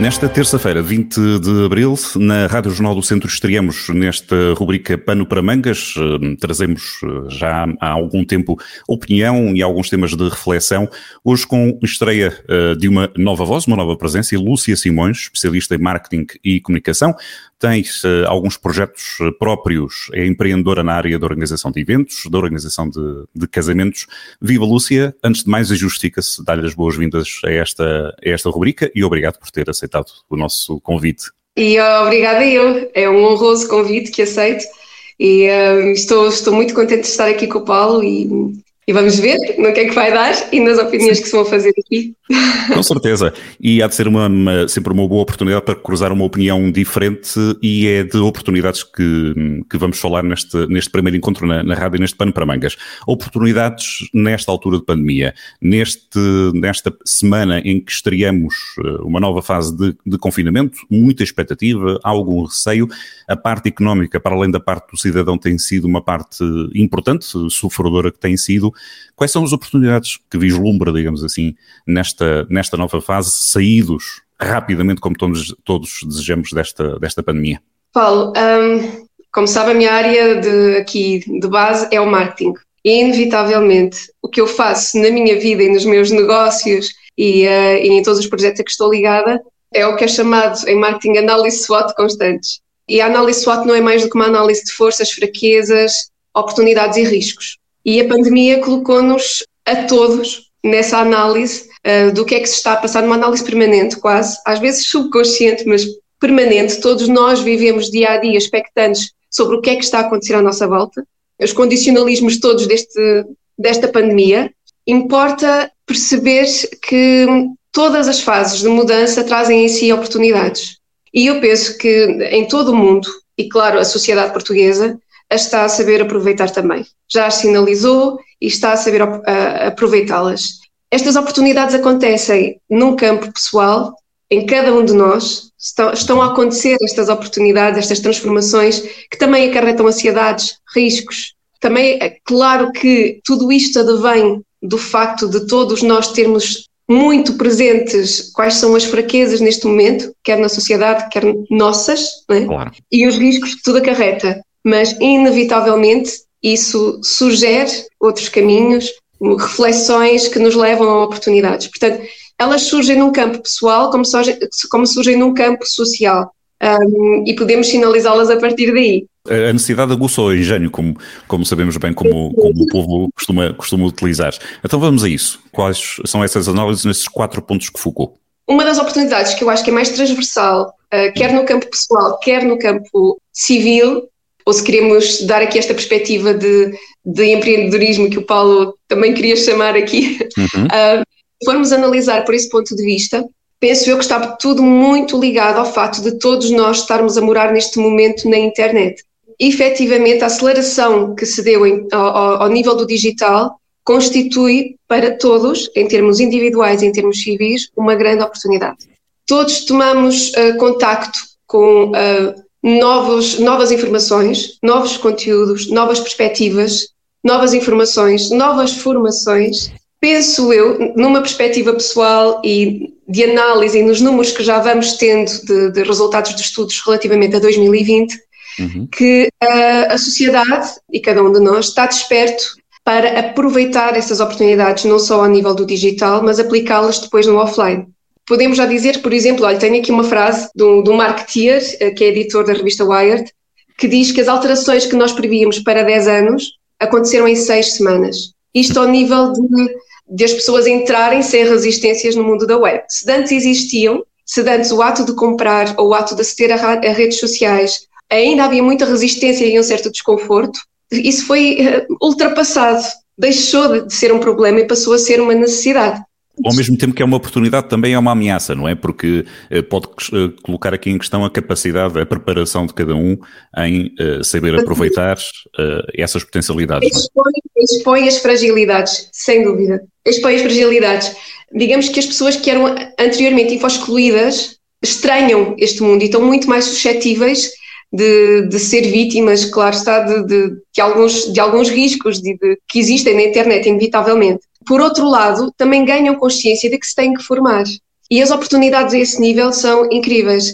Nesta terça-feira, 20 de abril, na Rádio Jornal do Centro estreamos nesta rubrica Pano para Mangas. Eh, trazemos eh, já há algum tempo opinião e alguns temas de reflexão. Hoje com estreia eh, de uma nova voz, uma nova presença, Lúcia Simões, especialista em marketing e comunicação tens uh, alguns projetos eh, próprios, é empreendedora na área da organização de eventos, da organização de, de casamentos. Viva Lúcia, antes de mais, justifica-se dar-lhe as boas-vindas a esta, a esta rubrica e obrigado por ter aceitado o nosso convite. E obrigada eu, é um honroso convite que aceito e uh, estou, estou muito contente de estar aqui com o Paulo e e vamos ver no que é que vai dar e nas opiniões que se vão fazer aqui. Com certeza. E há de ser uma, uma, sempre uma boa oportunidade para cruzar uma opinião diferente e é de oportunidades que, que vamos falar neste, neste primeiro encontro na, na rádio, neste pano para mangas. Oportunidades nesta altura de pandemia, neste, nesta semana em que estreamos eh, uma nova fase de, de confinamento, muita expectativa, algum receio. A parte económica, para além da parte do cidadão, tem sido uma parte importante, sofredora que tem sido. Quais são as oportunidades que vislumbra, digamos assim, nesta, nesta nova fase, saídos rapidamente, como todos, todos desejamos, desta, desta pandemia? Paulo, um, como sabe, a minha área de, aqui de base é o marketing. E, inevitavelmente, o que eu faço na minha vida e nos meus negócios e, uh, e em todos os projetos a que estou ligada é o que é chamado em marketing análise SWOT constantes. E a análise SWOT não é mais do que uma análise de forças, fraquezas, oportunidades e riscos. E a pandemia colocou-nos a todos nessa análise uh, do que é que se está a passar, numa análise permanente, quase, às vezes subconsciente, mas permanente. Todos nós vivemos dia a dia expectantes sobre o que é que está a acontecer à nossa volta, os condicionalismos todos deste, desta pandemia. Importa perceber que todas as fases de mudança trazem em si oportunidades. E eu penso que em todo o mundo, e claro, a sociedade portuguesa, está a saber aproveitar também. Já as sinalizou e está a saber aproveitá-las. Estas oportunidades acontecem num campo pessoal, em cada um de nós, estão, estão a acontecer estas oportunidades, estas transformações, que também acarretam ansiedades, riscos. Também é claro que tudo isto advém do facto de todos nós termos muito presentes quais são as fraquezas neste momento, quer na sociedade, quer nossas, é? claro. e os riscos que tudo acarreta mas inevitavelmente isso sugere outros caminhos, reflexões que nos levam a oportunidades. Portanto, elas surgem num campo pessoal como, surgem, como surgem num campo social um, e podemos sinalizá-las a partir daí. A necessidade aguça o engenho, como, como sabemos bem, como, como o povo costuma, costuma utilizar. Então vamos a isso. Quais são essas análises nesses quatro pontos que focou? Uma das oportunidades que eu acho que é mais transversal, uh, quer no campo pessoal, quer no campo civil, ou se queremos dar aqui esta perspectiva de, de empreendedorismo que o Paulo também queria chamar aqui, uhum. uh, formos analisar por esse ponto de vista, penso eu que está tudo muito ligado ao fato de todos nós estarmos a morar neste momento na internet. E, efetivamente, a aceleração que se deu em, ao, ao nível do digital constitui para todos, em termos individuais e em termos civis, uma grande oportunidade. Todos tomamos uh, contacto com uh, novos, novas informações, novos conteúdos, novas perspectivas, novas informações, novas formações. Penso eu, numa perspectiva pessoal e de análise e nos números que já vamos tendo de, de resultados de estudos relativamente a 2020, uhum. que a, a sociedade e cada um de nós está desperto para aproveitar essas oportunidades, não só ao nível do digital, mas aplicá-las depois no offline podemos já dizer, por exemplo, olha, tenho aqui uma frase do, do Mark Tier, eh, que é editor da revista Wired, que diz que as alterações que nós prevíamos para 10 anos aconteceram em 6 semanas. Isto ao nível de, de as pessoas entrarem sem resistências no mundo da web. Se antes existiam, se antes o ato de comprar ou o ato de aceder a, a redes sociais ainda havia muita resistência e um certo desconforto, isso foi uh, ultrapassado, deixou de ser um problema e passou a ser uma necessidade. Ao mesmo tempo que é uma oportunidade, também é uma ameaça, não é? Porque uh, pode uh, colocar aqui em questão a capacidade, a preparação de cada um em uh, saber aproveitar essas potencialidades. É? Expõe, expõe as fragilidades, sem dúvida. Expõe as fragilidades. Digamos que as pessoas que eram anteriormente info-excluídas estranham este mundo e estão muito mais suscetíveis de, de ser vítimas, claro está, de, de, de alguns, de alguns riscos de, que existem na internet, inevitavelmente. Por outro lado, também ganham consciência de que se têm que formar. E as oportunidades a esse nível são incríveis.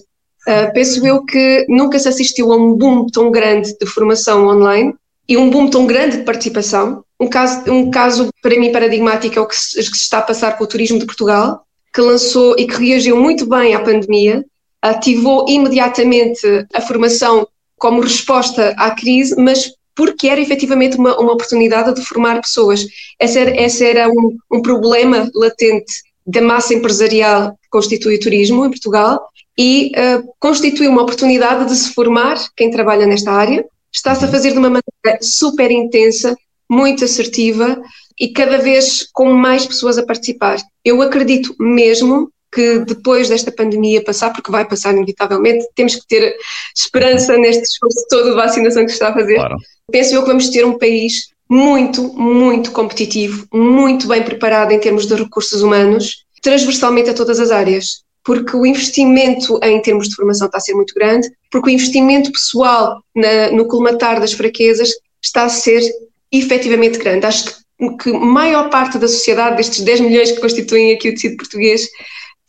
Uh, penso eu que nunca se assistiu a um boom tão grande de formação online e um boom tão grande de participação. Um caso, um caso para mim paradigmático é o que se, que se está a passar com o turismo de Portugal, que lançou e que reagiu muito bem à pandemia, ativou imediatamente a formação como resposta à crise, mas porque era efetivamente uma, uma oportunidade de formar pessoas. Esse era, esse era um, um problema latente da massa empresarial que constitui o turismo em Portugal e uh, constitui uma oportunidade de se formar quem trabalha nesta área. Está-se a uhum. fazer de uma maneira super intensa, muito assertiva e cada vez com mais pessoas a participar. Eu acredito mesmo que depois desta pandemia passar, porque vai passar inevitavelmente, temos que ter esperança neste esforço todo de vacinação que se está a fazer. Claro. Penso eu que vamos ter um país muito, muito competitivo, muito bem preparado em termos de recursos humanos, transversalmente a todas as áreas. Porque o investimento em termos de formação está a ser muito grande, porque o investimento pessoal na, no colmatar das fraquezas está a ser efetivamente grande. Acho que, que maior parte da sociedade, destes 10 milhões que constituem aqui o tecido português,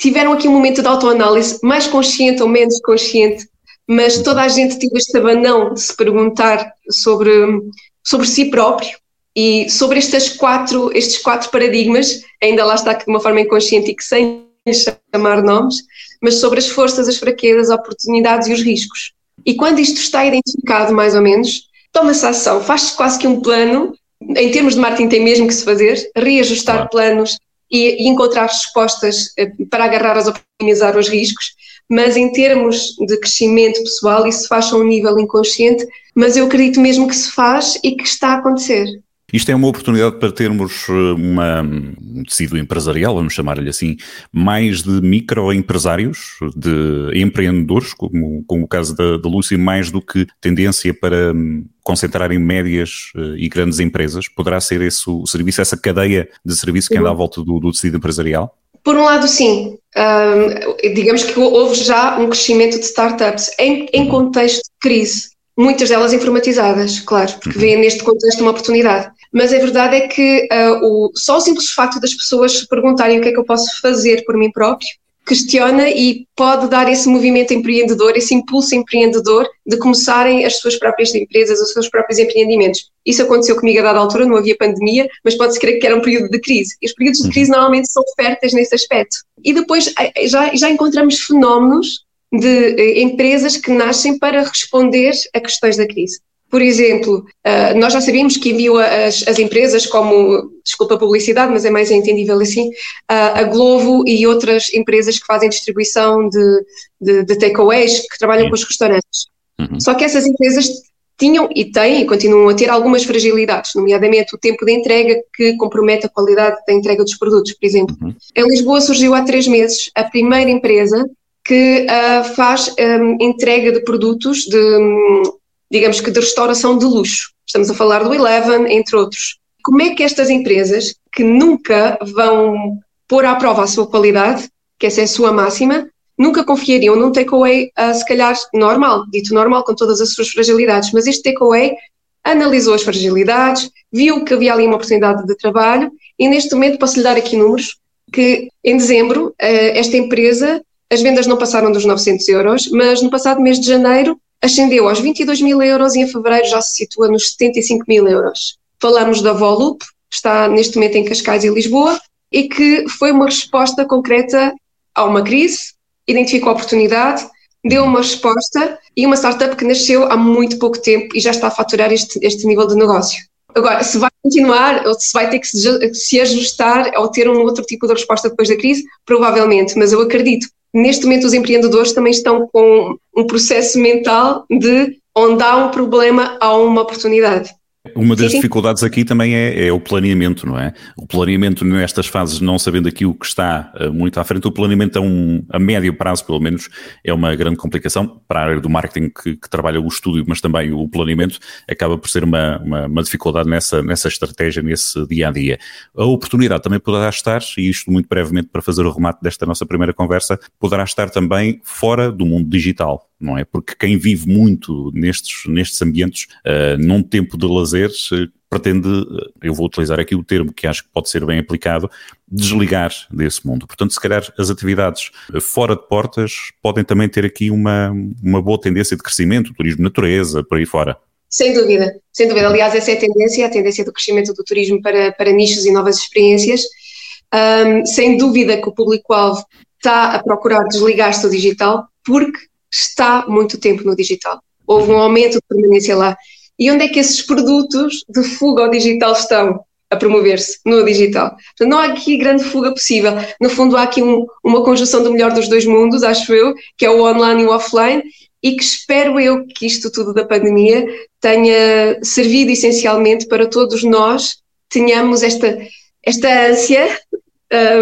tiveram aqui um momento de autoanálise, mais consciente ou menos consciente, mas toda a gente teve este abanão de se perguntar sobre, sobre si próprio e sobre estes quatro, estes quatro paradigmas, ainda lá está que de uma forma inconsciente e que sem chamar nomes, mas sobre as forças, as fraquezas, as oportunidades e os riscos. E quando isto está identificado mais ou menos, toma-se ação, faz-se quase que um plano, em termos de marketing tem mesmo que se fazer, reajustar planos e, e, encontrar respostas eh, para agarrar as oportunidades os riscos, mas em termos de crescimento pessoal isso faz a um nível inconsciente, mas eu acredito mesmo que se faz e que está a acontecer. Isto é uma oportunidade para termos eh, uma, um tecido empresarial, vamos chamar-lhe assim, mais de microempresários, de empreendedores, como, como o caso da, da Lúcia, mais do que tendência para hum, concentrar em médias eh, e grandes empresas. Poderá ser esse o serviço, essa cadeia de serviço que anda à volta do, do tecido empresarial? Por um lado, sim. Um, digamos que houve já um crescimento de startups em, em contexto de crise muitas delas informatizadas, claro, porque uhum. vêem neste contexto uma oportunidade. Mas a verdade é que uh, o, só o simples facto das pessoas se perguntarem o que é que eu posso fazer por mim próprio, questiona e pode dar esse movimento empreendedor, esse impulso empreendedor de começarem as suas próprias empresas, os seus próprios empreendimentos. Isso aconteceu comigo a dada altura, não havia pandemia, mas pode-se crer que era um período de crise. E os períodos de uhum. crise normalmente são férteis nesse aspecto. E depois eh, já, já encontramos fenómenos de eh, empresas que nascem para responder a questões da crise. Por exemplo, uh, nós já sabíamos que enviam as, as, empresas como, desculpa a publicidade, mas é mais entendível assim, a Glovo e outras empresas que fazem distribuição de, de, de takeaways, que trabalham com os restaurantes. Uhum. Só que essas empresas tinham e têm e continuam a ter algumas fragilidades, nomeadamente o tempo de entrega que compromete a qualidade da entrega dos produtos, por exemplo. Uhum. Em Lisboa surgiu há três meses a primeira empresa que uh, faz um, entrega de produtos de, digamos que de restauração de luxo. Estamos a falar do Eleven, entre outros. Como é que estas empresas, que nunca vão pôr à prova a sua qualidade, que essa é a sua máxima, nunca confiariam num takeaway, uh, se calhar normal, dito normal, com todas as suas fragilidades, mas este takeaway analisou as fragilidades, viu que havia ali uma oportunidade de trabalho e neste momento posso lhe dar aqui números que em dezembro uh, esta empresa as vendas não passaram dos 900 euros, mas no passado mês de janeiro ascendeu aos 22 mil euros e em fevereiro já se situa nos 75 mil euros. Falamos da Volup, que está neste momento em Cascais e Lisboa, e que foi uma resposta concreta a uma crise, identificou a oportunidade, deu uma resposta e uma startup que nasceu há muito pouco tempo e já está a faturar este, este nível de negócio. Agora, se vai continuar ou se vai ter que se, se ajustar ou ter um outro tipo de resposta depois da crise, provavelmente, mas eu acredito neste momento os empreendedores também estão com um processo mental de onde há um problema, há uma oportunidade. Uma das sim, sim. dificuldades aqui também é, é, o planeamento, não é? O planeamento nestas fases, não sabendo aqui o que está uh, muito à frente, o planeamento a, um, a médio prazo, pelo menos, é uma grande complicação para a área do marketing que, que trabalha o estúdio, mas também o planeamento, acaba por ser uma, uma, uma, dificuldade nessa, nessa estratégia, nesse dia a dia. A oportunidade também poderá estar, e isto muito brevemente para fazer o remate desta nossa primeira conversa, poderá estar também fora do mundo digital não é? Porque quem vive muito nestes, nestes ambientes, uh, num tempo de lazer, pretende, eu vou utilizar aqui o termo que acho que pode ser bem aplicado, desligar desse mundo. Portanto, se calhar as atividades fora de portas podem também ter aqui uma, uma boa tendência de crescimento, turismo natureza, por aí fora. Sem dúvida, sem dúvida. Aliás, essa é a tendência, a tendência do crescimento do turismo para, para nichos e novas experiências. Um, sem dúvida que o público-alvo está a procurar desligar-se do digital porque está muito tempo no digital. Houve um aumento de permanência lá. E onde é que esses produtos de fuga ao digital estão a promover-se? No digital. Não há aqui grande fuga possível. No fundo, há aqui um, uma conjunção do melhor dos dois mundos, acho eu, que é o online e o offline, e que espero eu que isto tudo da pandemia tenha servido essencialmente para todos nós tenhamos esta, esta ânsia,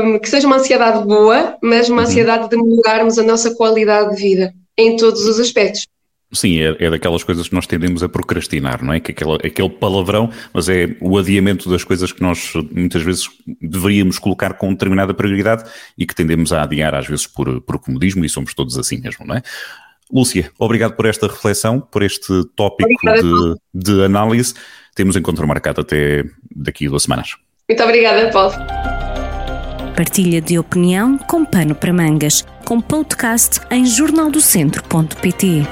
um, que seja uma ansiedade boa, mas uma uhum. ansiedade de melhorarmos a nossa qualidade de vida em todos os aspectos. Sim, é, é, daquelas coisas que nós tendemos a procrastinar, não é? Que aquele, aquele palavrão, mas é o adiamento das coisas que nós muitas vezes deveríamos colocar com determinada prioridade e que tendemos a adiar às vezes por, por comodismo e somos todos assim mesmo, não é? Lúcia, obrigado por esta reflexão, por este tópico de, de, análise. Temos encontro marcado até daqui a duas semanas. Muito obrigada, Paulo. Partilha de opinião com pano para mangas, com podcast em jornaldocentro.pt.